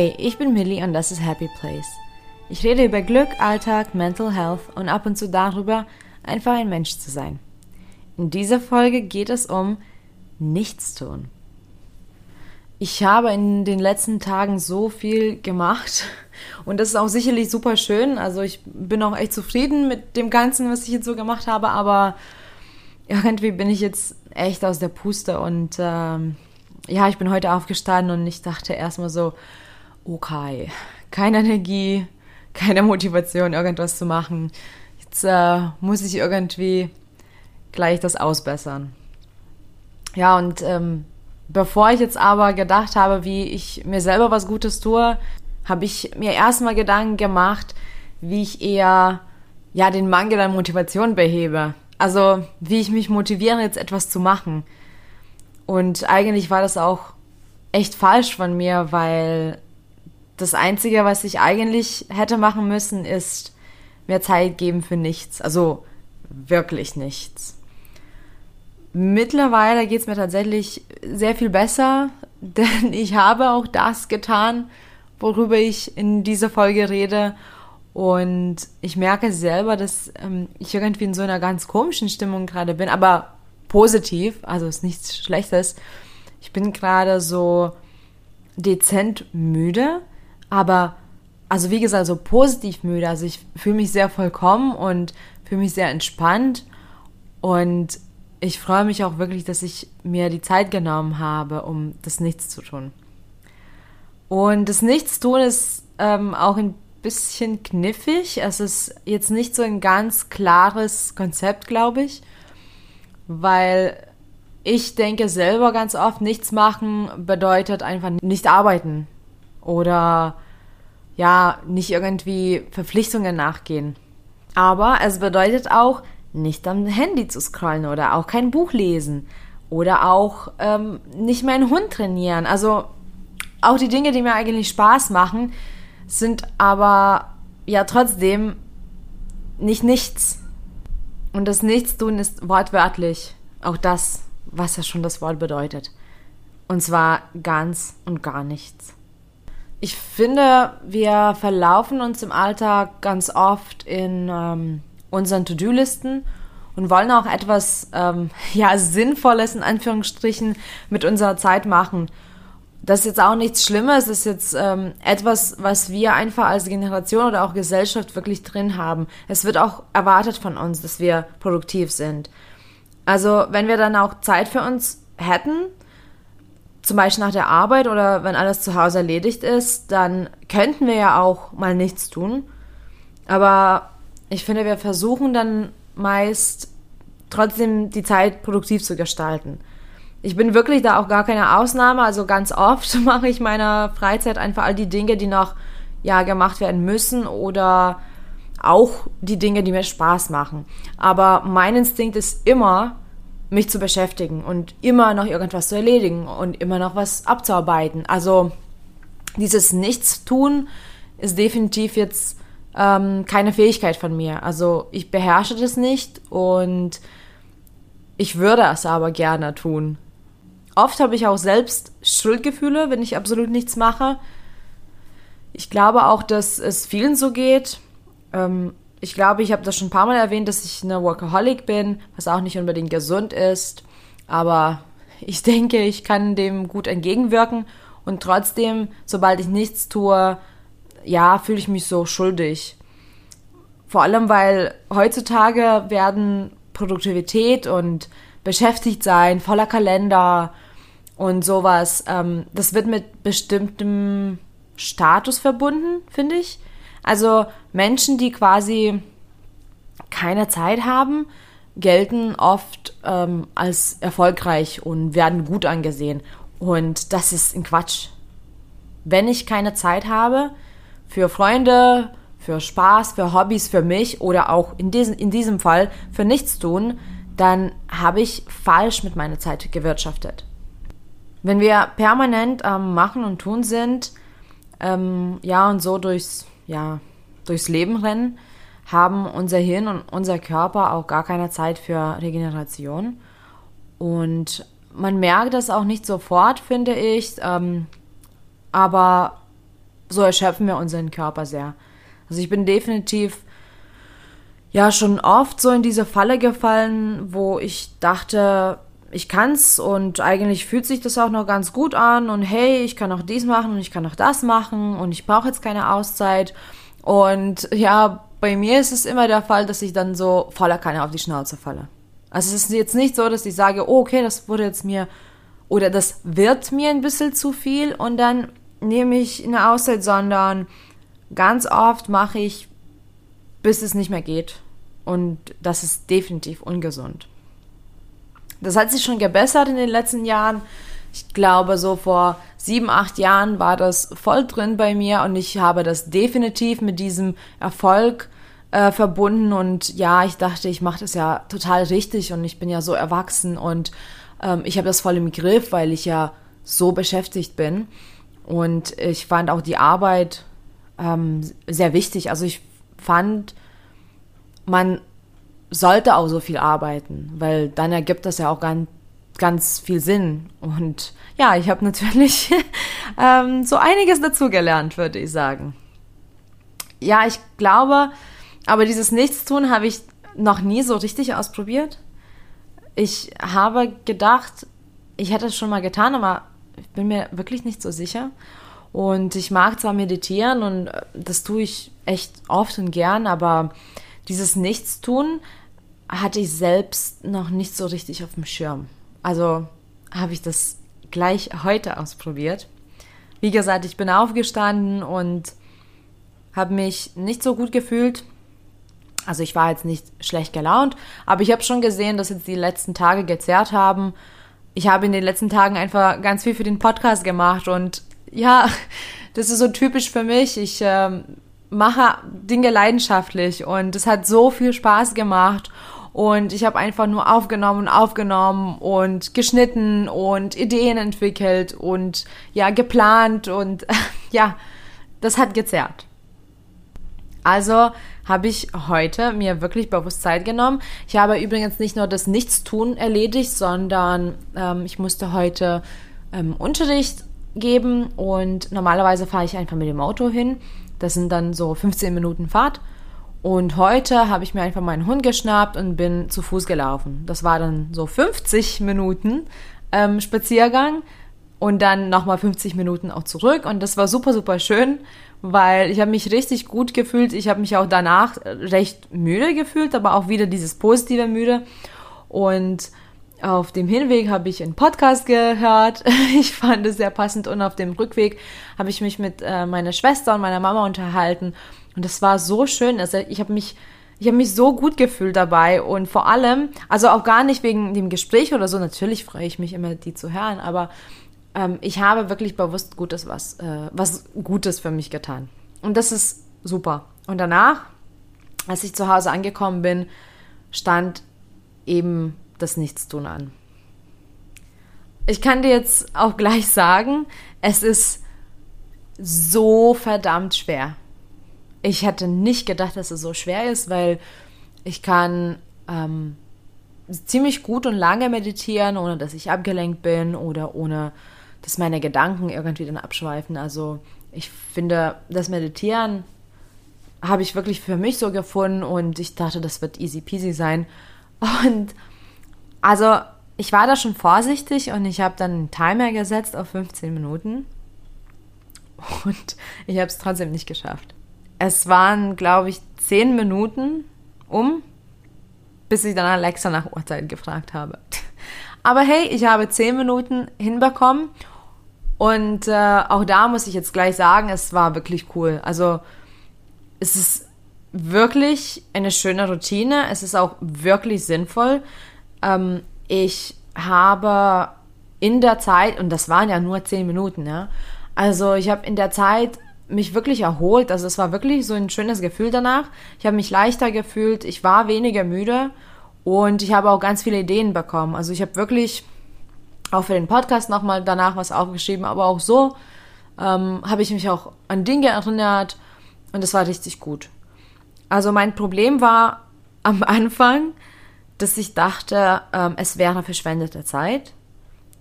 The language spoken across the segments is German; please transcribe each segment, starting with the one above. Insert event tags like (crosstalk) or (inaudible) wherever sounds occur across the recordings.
Hey, ich bin Millie und das ist Happy Place. Ich rede über Glück, Alltag, Mental Health und ab und zu darüber, einfach ein Mensch zu sein. In dieser Folge geht es um Nichtstun. Ich habe in den letzten Tagen so viel gemacht (laughs) und das ist auch sicherlich super schön. Also ich bin auch echt zufrieden mit dem Ganzen, was ich jetzt so gemacht habe, aber irgendwie bin ich jetzt echt aus der Puste und ähm, ja, ich bin heute aufgestanden und ich dachte erstmal so, okay, keine Energie, keine Motivation, irgendwas zu machen. Jetzt äh, muss ich irgendwie gleich das ausbessern. Ja, und ähm, bevor ich jetzt aber gedacht habe, wie ich mir selber was Gutes tue, habe ich mir erstmal Gedanken gemacht, wie ich eher ja den Mangel an Motivation behebe. Also wie ich mich motiviere, jetzt etwas zu machen. Und eigentlich war das auch echt falsch von mir, weil das Einzige, was ich eigentlich hätte machen müssen, ist mehr Zeit geben für nichts. Also wirklich nichts. Mittlerweile geht es mir tatsächlich sehr viel besser, (laughs) denn ich habe auch das getan, worüber ich in dieser Folge rede. Und ich merke selber, dass ähm, ich irgendwie in so einer ganz komischen Stimmung gerade bin, aber positiv, also ist nichts Schlechtes. Ich bin gerade so dezent müde, aber also wie gesagt, so positiv müde. Also ich fühle mich sehr vollkommen und fühle mich sehr entspannt und ich freue mich auch wirklich, dass ich mir die Zeit genommen habe, um das Nichts zu tun. Und das Nichtstun ist ähm, auch ein bisschen kniffig. Es ist jetzt nicht so ein ganz klares Konzept, glaube ich, weil ich denke selber ganz oft, nichts machen bedeutet einfach nicht arbeiten oder ja, nicht irgendwie Verpflichtungen nachgehen. Aber es bedeutet auch, nicht am Handy zu scrollen oder auch kein Buch lesen oder auch ähm, nicht meinen Hund trainieren. Also auch die Dinge, die mir eigentlich Spaß machen, sind aber ja trotzdem nicht nichts. Und das Nichtstun ist wortwörtlich auch das, was ja schon das Wort bedeutet. Und zwar ganz und gar nichts. Ich finde, wir verlaufen uns im Alltag ganz oft in ähm, unseren To-Do-Listen und wollen auch etwas ähm, (laughs) ja Sinnvolles in Anführungsstrichen mit unserer Zeit machen. Das ist jetzt auch nichts Schlimmes, das ist jetzt ähm, etwas, was wir einfach als Generation oder auch Gesellschaft wirklich drin haben. Es wird auch erwartet von uns, dass wir produktiv sind. Also wenn wir dann auch Zeit für uns hätten, zum Beispiel nach der Arbeit oder wenn alles zu Hause erledigt ist, dann könnten wir ja auch mal nichts tun. Aber ich finde, wir versuchen dann meist trotzdem die Zeit produktiv zu gestalten. Ich bin wirklich da auch gar keine Ausnahme. Also ganz oft (laughs) mache ich meiner Freizeit einfach all die Dinge, die noch ja gemacht werden müssen oder auch die Dinge, die mir Spaß machen. Aber mein Instinkt ist immer, mich zu beschäftigen und immer noch irgendwas zu erledigen und immer noch was abzuarbeiten. Also dieses Nichtstun ist definitiv jetzt ähm, keine Fähigkeit von mir. Also ich beherrsche das nicht und ich würde es aber gerne tun. Oft habe ich auch selbst Schuldgefühle, wenn ich absolut nichts mache. Ich glaube auch, dass es vielen so geht. Ähm, ich glaube, ich habe das schon ein paar Mal erwähnt, dass ich eine Workaholic bin, was auch nicht unbedingt gesund ist. Aber ich (laughs) denke, ich kann dem gut entgegenwirken. Und trotzdem, sobald ich nichts tue, ja, fühle ich mich so schuldig. Vor allem, weil heutzutage werden Produktivität und beschäftigt sein, voller Kalender und sowas, ähm, das wird mit bestimmtem Status verbunden, finde ich. Also Menschen, die quasi keine Zeit haben, gelten oft ähm, als erfolgreich und werden gut angesehen. Und das ist ein Quatsch. Wenn ich keine Zeit habe, für Freunde, für Spaß, für Hobbys, für mich oder auch in diesem, in diesem Fall für nichts tun, dann habe ich falsch mit meiner Zeit gewirtschaftet. Wenn wir permanent am Machen und Tun sind, ähm, ja, und so durchs, ja, durchs Leben rennen, haben unser Hirn und unser Körper auch gar keine Zeit für Regeneration. Und man merkt das auch nicht sofort, finde ich. Ähm, aber so erschöpfen wir unseren Körper sehr. Also ich bin definitiv ja schon oft so in diese Falle gefallen, wo ich dachte, ich kann's und eigentlich fühlt sich das auch noch ganz gut an und hey, ich kann auch dies machen und ich kann auch das machen und ich brauche jetzt keine Auszeit. Und ja, bei mir ist es immer der Fall, dass ich dann so voller Kanne auf die Schnauze falle. Also es ist jetzt nicht so, dass ich sage, oh, okay, das wurde jetzt mir oder das wird mir ein bisschen zu viel und dann nehme ich eine Auszeit, sondern ganz oft mache ich, bis es nicht mehr geht. Und das ist definitiv ungesund. Das hat sich schon gebessert in den letzten Jahren. Ich glaube, so vor sieben, acht Jahren war das voll drin bei mir und ich habe das definitiv mit diesem Erfolg äh, verbunden. Und ja, ich dachte, ich mache das ja total richtig und ich bin ja so erwachsen und ähm, ich habe das voll im Griff, weil ich ja so beschäftigt bin. Und ich fand auch die Arbeit ähm, sehr wichtig. Also ich fand, man sollte auch so viel arbeiten, weil dann ergibt das ja auch ganz, ganz viel Sinn. Und ja, ich habe natürlich (laughs) ähm, so einiges dazugelernt, würde ich sagen. Ja, ich glaube, aber dieses Nichtstun habe ich noch nie so richtig ausprobiert. Ich habe gedacht, ich hätte es schon mal getan, aber ich bin mir wirklich nicht so sicher. Und ich mag zwar meditieren und äh, das tue ich echt oft und gern, aber dieses Nichtstun hatte ich selbst noch nicht so richtig auf dem Schirm. Also habe ich das gleich heute ausprobiert. Wie gesagt, ich bin aufgestanden und habe mich nicht so gut gefühlt. Also ich war jetzt nicht schlecht gelaunt, aber ich habe schon gesehen, dass jetzt die letzten Tage gezerrt haben. Ich habe in den letzten Tagen einfach ganz viel für den Podcast gemacht und ja, (laughs) das ist so typisch für mich. Ich ähm, mache Dinge leidenschaftlich und es hat so viel Spaß gemacht und ich habe einfach nur aufgenommen und aufgenommen und geschnitten und Ideen entwickelt und ja, geplant und (laughs) ja, das hat gezerrt. Also habe ich heute mir wirklich bewusst Zeit genommen. Ich habe übrigens nicht nur das Nichtstun erledigt, sondern ähm, ich musste heute ähm, Unterricht geben und normalerweise fahre ich einfach mit dem Auto hin. Das sind dann so 15 Minuten Fahrt. Und heute habe ich mir einfach meinen Hund geschnappt und bin zu Fuß gelaufen. Das war dann so 50 Minuten ähm, Spaziergang und dann nochmal 50 Minuten auch zurück. Und das war super, super schön, weil ich habe mich richtig gut gefühlt. Ich habe mich auch danach recht müde gefühlt, aber auch wieder dieses positive müde. Und auf dem Hinweg habe ich einen Podcast gehört. (laughs) Ich fand es sehr passend. Und auf dem Rückweg habe ich mich mit äh, meiner Schwester und meiner Mama unterhalten. Und das war so schön. Also ich habe mich, ich habe mich so gut gefühlt dabei. Und vor allem, also auch gar nicht wegen dem Gespräch oder so. Natürlich freue ich mich immer, die zu hören. Aber ähm, ich habe wirklich bewusst Gutes was, äh, was Gutes für mich getan. Und das ist super. Und danach, als ich zu Hause angekommen bin, stand eben das Nichtstun an. Ich kann dir jetzt auch gleich sagen, es ist so verdammt schwer. Ich hätte nicht gedacht, dass es so schwer ist, weil ich kann ähm, ziemlich gut und lange meditieren, ohne dass ich abgelenkt bin oder ohne dass meine Gedanken irgendwie dann abschweifen. Also ich finde, das Meditieren habe ich wirklich für mich so gefunden und ich dachte, das wird easy peasy sein. Und also ich war da schon vorsichtig und ich habe dann einen Timer gesetzt auf 15 Minuten und ich habe es trotzdem nicht geschafft. Es waren, glaube ich, 10 Minuten um, bis ich dann Alexa nach Uhrzeit gefragt habe. (laughs) Aber hey, ich habe 10 Minuten hinbekommen und äh, auch da muss ich jetzt gleich sagen, es war wirklich cool. Also es ist wirklich eine schöne Routine. Es ist auch wirklich sinnvoll. Ähm, ich habe in der Zeit, und das waren ja nur zehn Minuten, ja, also ich habe in der Zeit mich wirklich erholt. Also es war wirklich so ein schönes Gefühl danach. Ich habe mich leichter gefühlt, ich war weniger müde und ich habe auch ganz viele Ideen bekommen. Also ich habe wirklich auch für den Podcast nochmal danach was aufgeschrieben, aber auch so ähm, habe ich mich auch an Dinge erinnert und es war richtig gut. Also mein Problem war am (laughs) Anfang, dass ich dachte, ähm, es wäre verschwendete Zeit.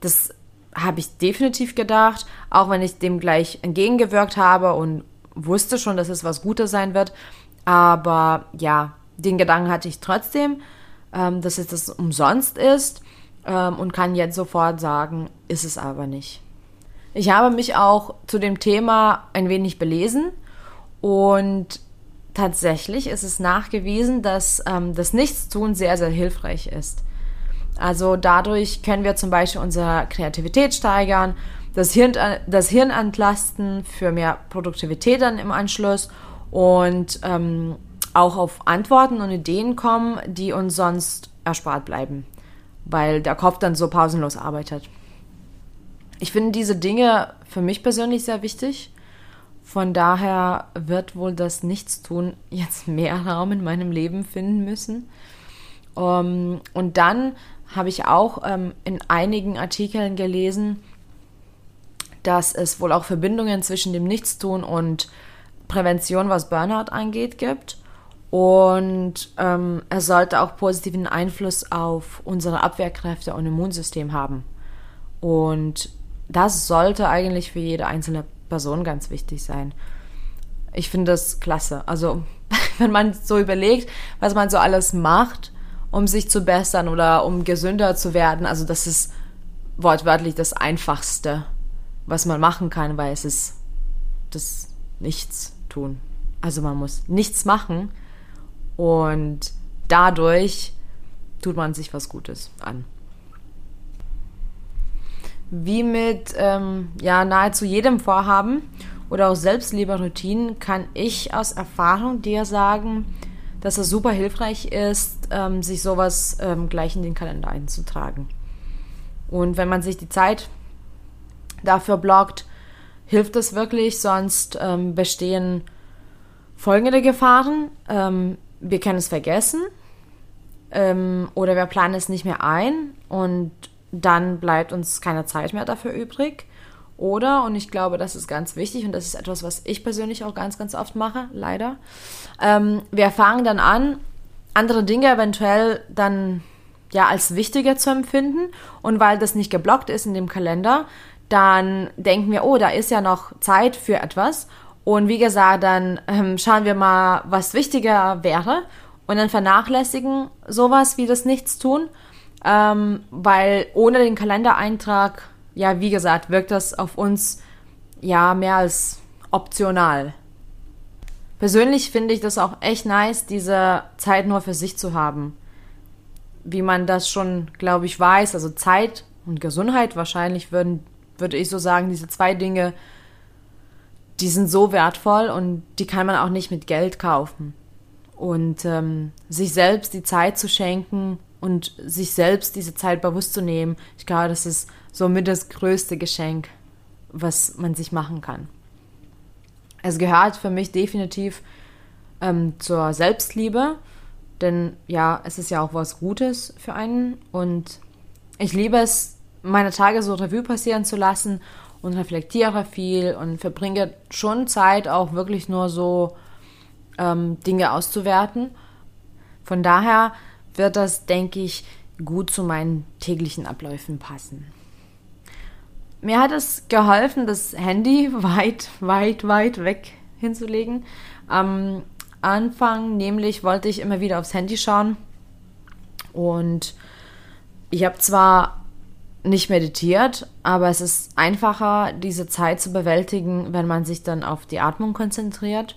Das habe ich definitiv gedacht, auch wenn ich dem gleich entgegengewirkt habe und wusste schon, dass es was Gutes sein wird. Aber ja, den Gedanken hatte ich trotzdem, ähm, dass es das umsonst ist ähm, und kann jetzt sofort sagen, ist es aber nicht. Ich habe mich auch zu dem Thema ein wenig belesen und tatsächlich ist es nachgewiesen, dass ähm, das Nichtstun sehr, sehr hilfreich ist. Also dadurch können wir zum Beispiel unsere Kreativität steigern, das Hirn, das Hirn entlasten für mehr Produktivität dann im Anschluss und ähm, auch auf Antworten und Ideen kommen, die uns sonst erspart bleiben, weil der Kopf dann so pausenlos arbeitet. Ich finde diese Dinge für mich persönlich sehr wichtig. Von daher wird wohl das Nichtstun jetzt mehr Raum in meinem Leben finden müssen. Um, ähm, und dann habe ich auch ähm, in einigen Artikeln gelesen, dass es wohl auch Verbindungen zwischen dem Nichtstun und Prävention, was Burnout angeht, gibt. Und ähm, es sollte auch positiven Einfluss auf unsere Abwehrkräfte und Immunsystem haben. Und das sollte eigentlich für jede einzelne Person ganz wichtig sein. Ich finde das klasse. Also, (laughs) wenn man so überlegt, was man so alles macht, um sich zu bessern oder um gesünder zu werden. Also das ist wortwörtlich das Einfachste, was man machen kann, weil es ist das Nichts tun. Also man muss nichts machen und dadurch tut man sich was Gutes an. Wie mit ähm, ja, nahezu jedem Vorhaben oder auch Selbstlieberoutinen kann ich aus Erfahrung dir sagen, dass es super hilfreich ist, ähm, sich sowas ähm, gleich in den Kalender einzutragen. Und wenn man sich die Zeit dafür blockt, hilft es wirklich, sonst ähm, bestehen folgende Gefahren. Ähm, wir können es vergessen ähm, oder wir planen es nicht mehr ein und dann bleibt uns keine Zeit mehr dafür übrig. Oder, und ich glaube, das ist ganz wichtig und das ist etwas, was ich persönlich auch ganz, ganz oft mache, leider. Ähm, wir fangen dann an, andere Dinge eventuell dann ja als wichtiger zu empfinden und weil das nicht geblockt ist in dem Kalender, dann denken wir, oh, da ist ja noch Zeit für etwas und wie gesagt, dann ähm, schauen wir mal, was wichtiger wäre und dann vernachlässigen sowas wie das Nichtstun, ähm, weil ohne den Kalendereintrag ja, wie gesagt, wirkt das auf uns ja mehr als optional. Persönlich finde ich das auch echt nice, diese Zeit nur für sich zu haben. Wie man das schon, glaube ich, weiß. Also Zeit und Gesundheit wahrscheinlich würden, würde ich so sagen, diese zwei Dinge, die sind so wertvoll und die kann man auch nicht mit Geld kaufen. Und ähm, sich selbst die Zeit zu schenken und sich selbst diese Zeit bewusst zu nehmen, ich glaube, das ist somit das größte Geschenk, was man sich machen kann. Es gehört für mich definitiv ähm, zur Selbstliebe, denn ja, es ist ja auch was Gutes für einen und ich liebe es, meine Tage so Revue passieren zu lassen und reflektiere viel und verbringe schon Zeit auch wirklich nur so ähm, Dinge auszuwerten. Von daher wird das, denke ich, gut zu meinen täglichen Abläufen passen. Mir hat es geholfen, das Handy (laughs) weit, weit, weit weg hinzulegen. Am Anfang nämlich wollte ich immer wieder aufs Handy schauen und ich habe zwar nicht meditiert, aber es ist einfacher, diese Zeit zu bewältigen, wenn man sich dann auf die Atmung konzentriert.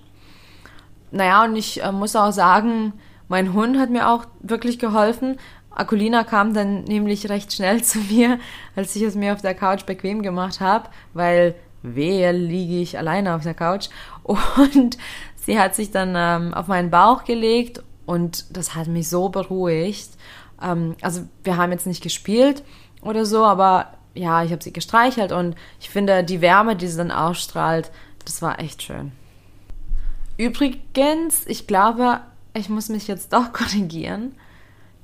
Naja, und ich äh, muss auch sagen, mein Hund hat mir auch wirklich geholfen. Akulina kam dann nämlich recht schnell (laughs) zu mir, als ich es mir auf der Couch bequem gemacht habe, weil wehe liege ich alleine auf der Couch. Und (laughs) sie hat sich dann ähm, auf meinen Bauch gelegt und das hat mich so beruhigt. Ähm, also wir haben jetzt nicht gespielt oder so, aber ja, ich habe sie gestreichelt und ich finde die Wärme, die sie dann ausstrahlt, das war echt schön. Übrigens, ich glaube, ich muss mich jetzt doch (laughs) korrigieren,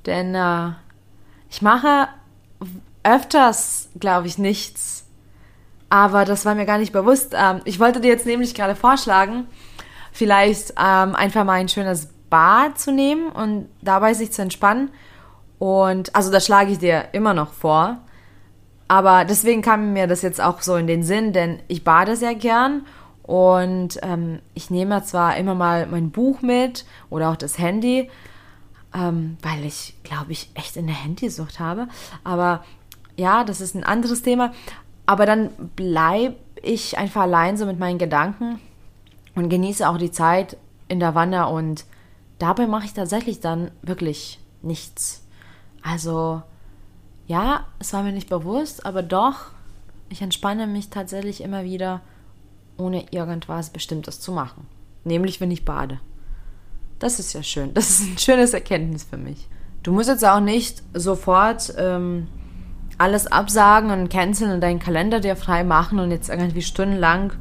denn äh, ich mache öfters, glaube ich, nichts. Aber das war mir gar nicht bewusst. Ähm, ich wollte dir jetzt nämlich gerade vorschlagen, vielleicht ähm, einfach mal ein schönes Bad zu nehmen und dabei sich zu entspannen. Und also das schlage ich dir immer noch vor. Aber deswegen kam mir das jetzt auch so in den Sinn, denn ich bade sehr gern und ähm, ich nehme zwar immer mal mein Buch mit oder auch das Handy, ähm, weil ich, glaube ich, echt eine Handysucht habe. Aber ja, das ist ein anderes Thema. Aber dann bleibe ich einfach allein so mit meinen Gedanken und genieße auch die Zeit in der Wanne und dabei mache ich tatsächlich dann wirklich nichts. Also ja, es war mir nicht bewusst, aber doch, ich entspanne mich tatsächlich immer wieder, ohne irgendwas Bestimmtes zu machen. Nämlich, wenn ich bade. Das ist ja schön. Das ist ein schönes Erkenntnis für mich. Du musst jetzt auch nicht sofort ähm, alles absagen und canceln und deinen Kalender dir frei machen und jetzt irgendwie stundenlang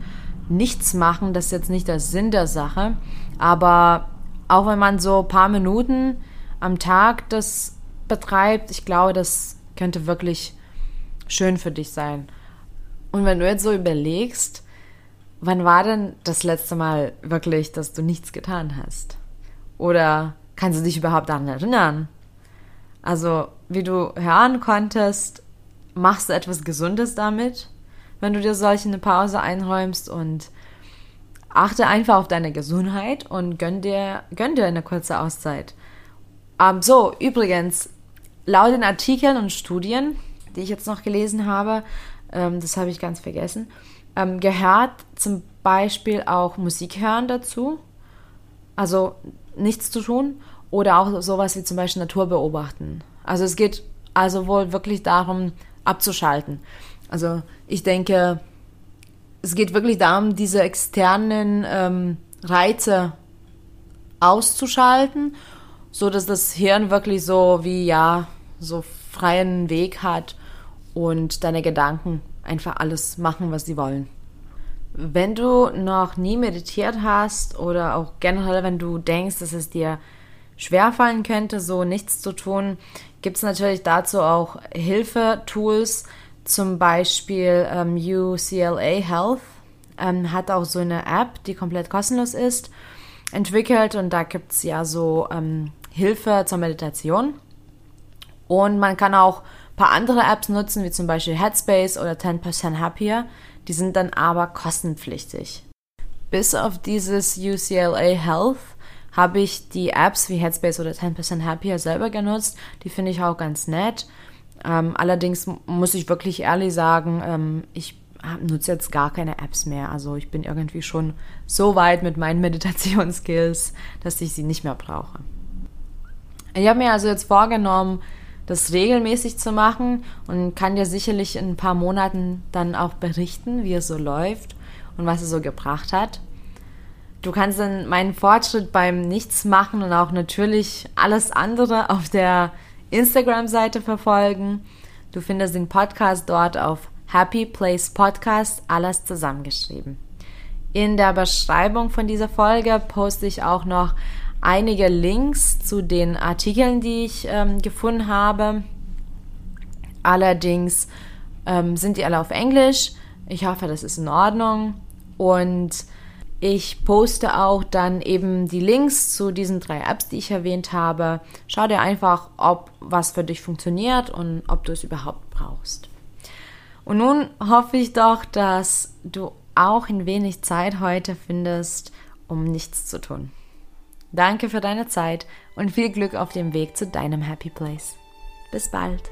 nichts machen. Das ist jetzt nicht der Sinn der Sache. Aber auch wenn man so ein paar Minuten am Tag das betreibt, ich glaube, das könnte wirklich schön für dich sein. Und wenn du jetzt so überlegst, wann war denn das letzte Mal wirklich, dass du nichts getan hast? Oder kannst du dich überhaupt daran erinnern? Also, wie du hören konntest, machst du etwas Gesundes damit, wenn du dir solche eine Pause einräumst und achte einfach auf deine Gesundheit und gönn dir, gönn dir eine kurze Auszeit. Um, so, übrigens, laut den Artikeln und Studien, die ich jetzt noch gelesen habe, ähm, das habe ich ganz vergessen, ähm, gehört zum Beispiel auch Musik hören dazu. Also nichts zu tun. Oder auch sowas wie zum Beispiel Natur beobachten. Also es geht also wohl wirklich darum, abzuschalten. Also ich denke, es geht wirklich darum, diese externen ähm, Reize auszuschalten, so dass das Hirn wirklich so wie ja so freien Weg hat und deine Gedanken einfach alles machen, was sie wollen. Wenn du noch nie meditiert hast oder auch generell, wenn du denkst, dass es dir schwerfallen könnte, so nichts zu tun, gibt es natürlich dazu auch Hilfe-Tools, zum Beispiel ähm, UCLA Health ähm, hat auch so eine App, die komplett kostenlos ist, entwickelt und da gibt es ja so ähm, Hilfe zur Meditation. Und man kann auch ein paar andere Apps nutzen, wie zum Beispiel Headspace oder 10% Happier. Die sind dann aber kostenpflichtig. Bis auf dieses UCLA Health habe ich die Apps wie Headspace oder 10% Happier selber genutzt. Die finde ich auch ganz nett. Ähm, allerdings muss ich wirklich ehrlich sagen, ähm, ich nutze jetzt gar keine Apps mehr. Also ich bin irgendwie schon so weit mit meinen (laughs) Meditationsskills, dass ich sie nicht mehr brauche. Ich habe mir also jetzt vorgenommen, das regelmäßig zu machen und kann dir sicherlich in ein paar Monaten dann auch berichten, wie es so läuft und was es so gebracht hat. Du kannst dann meinen Fortschritt beim Nichtsmachen und auch natürlich alles andere auf der Instagram-Seite verfolgen. Du findest den Podcast dort auf Happy Place Podcast, alles zusammengeschrieben. In der Beschreibung von dieser Folge poste ich auch noch einige Links zu den Artikeln, die ich ähm, gefunden habe. Allerdings ähm, sind die alle auf Englisch. Ich hoffe, das ist in Ordnung. Und ich poste auch dann eben die Links zu diesen drei Apps, die ich erwähnt habe. Schau dir einfach, ob was für dich funktioniert und ob du es überhaupt brauchst. Und nun hoffe ich doch, dass du auch ein wenig Zeit heute findest, um nichts zu tun. Danke für deine Zeit und viel Glück auf dem Weg zu deinem Happy Place. Bis bald.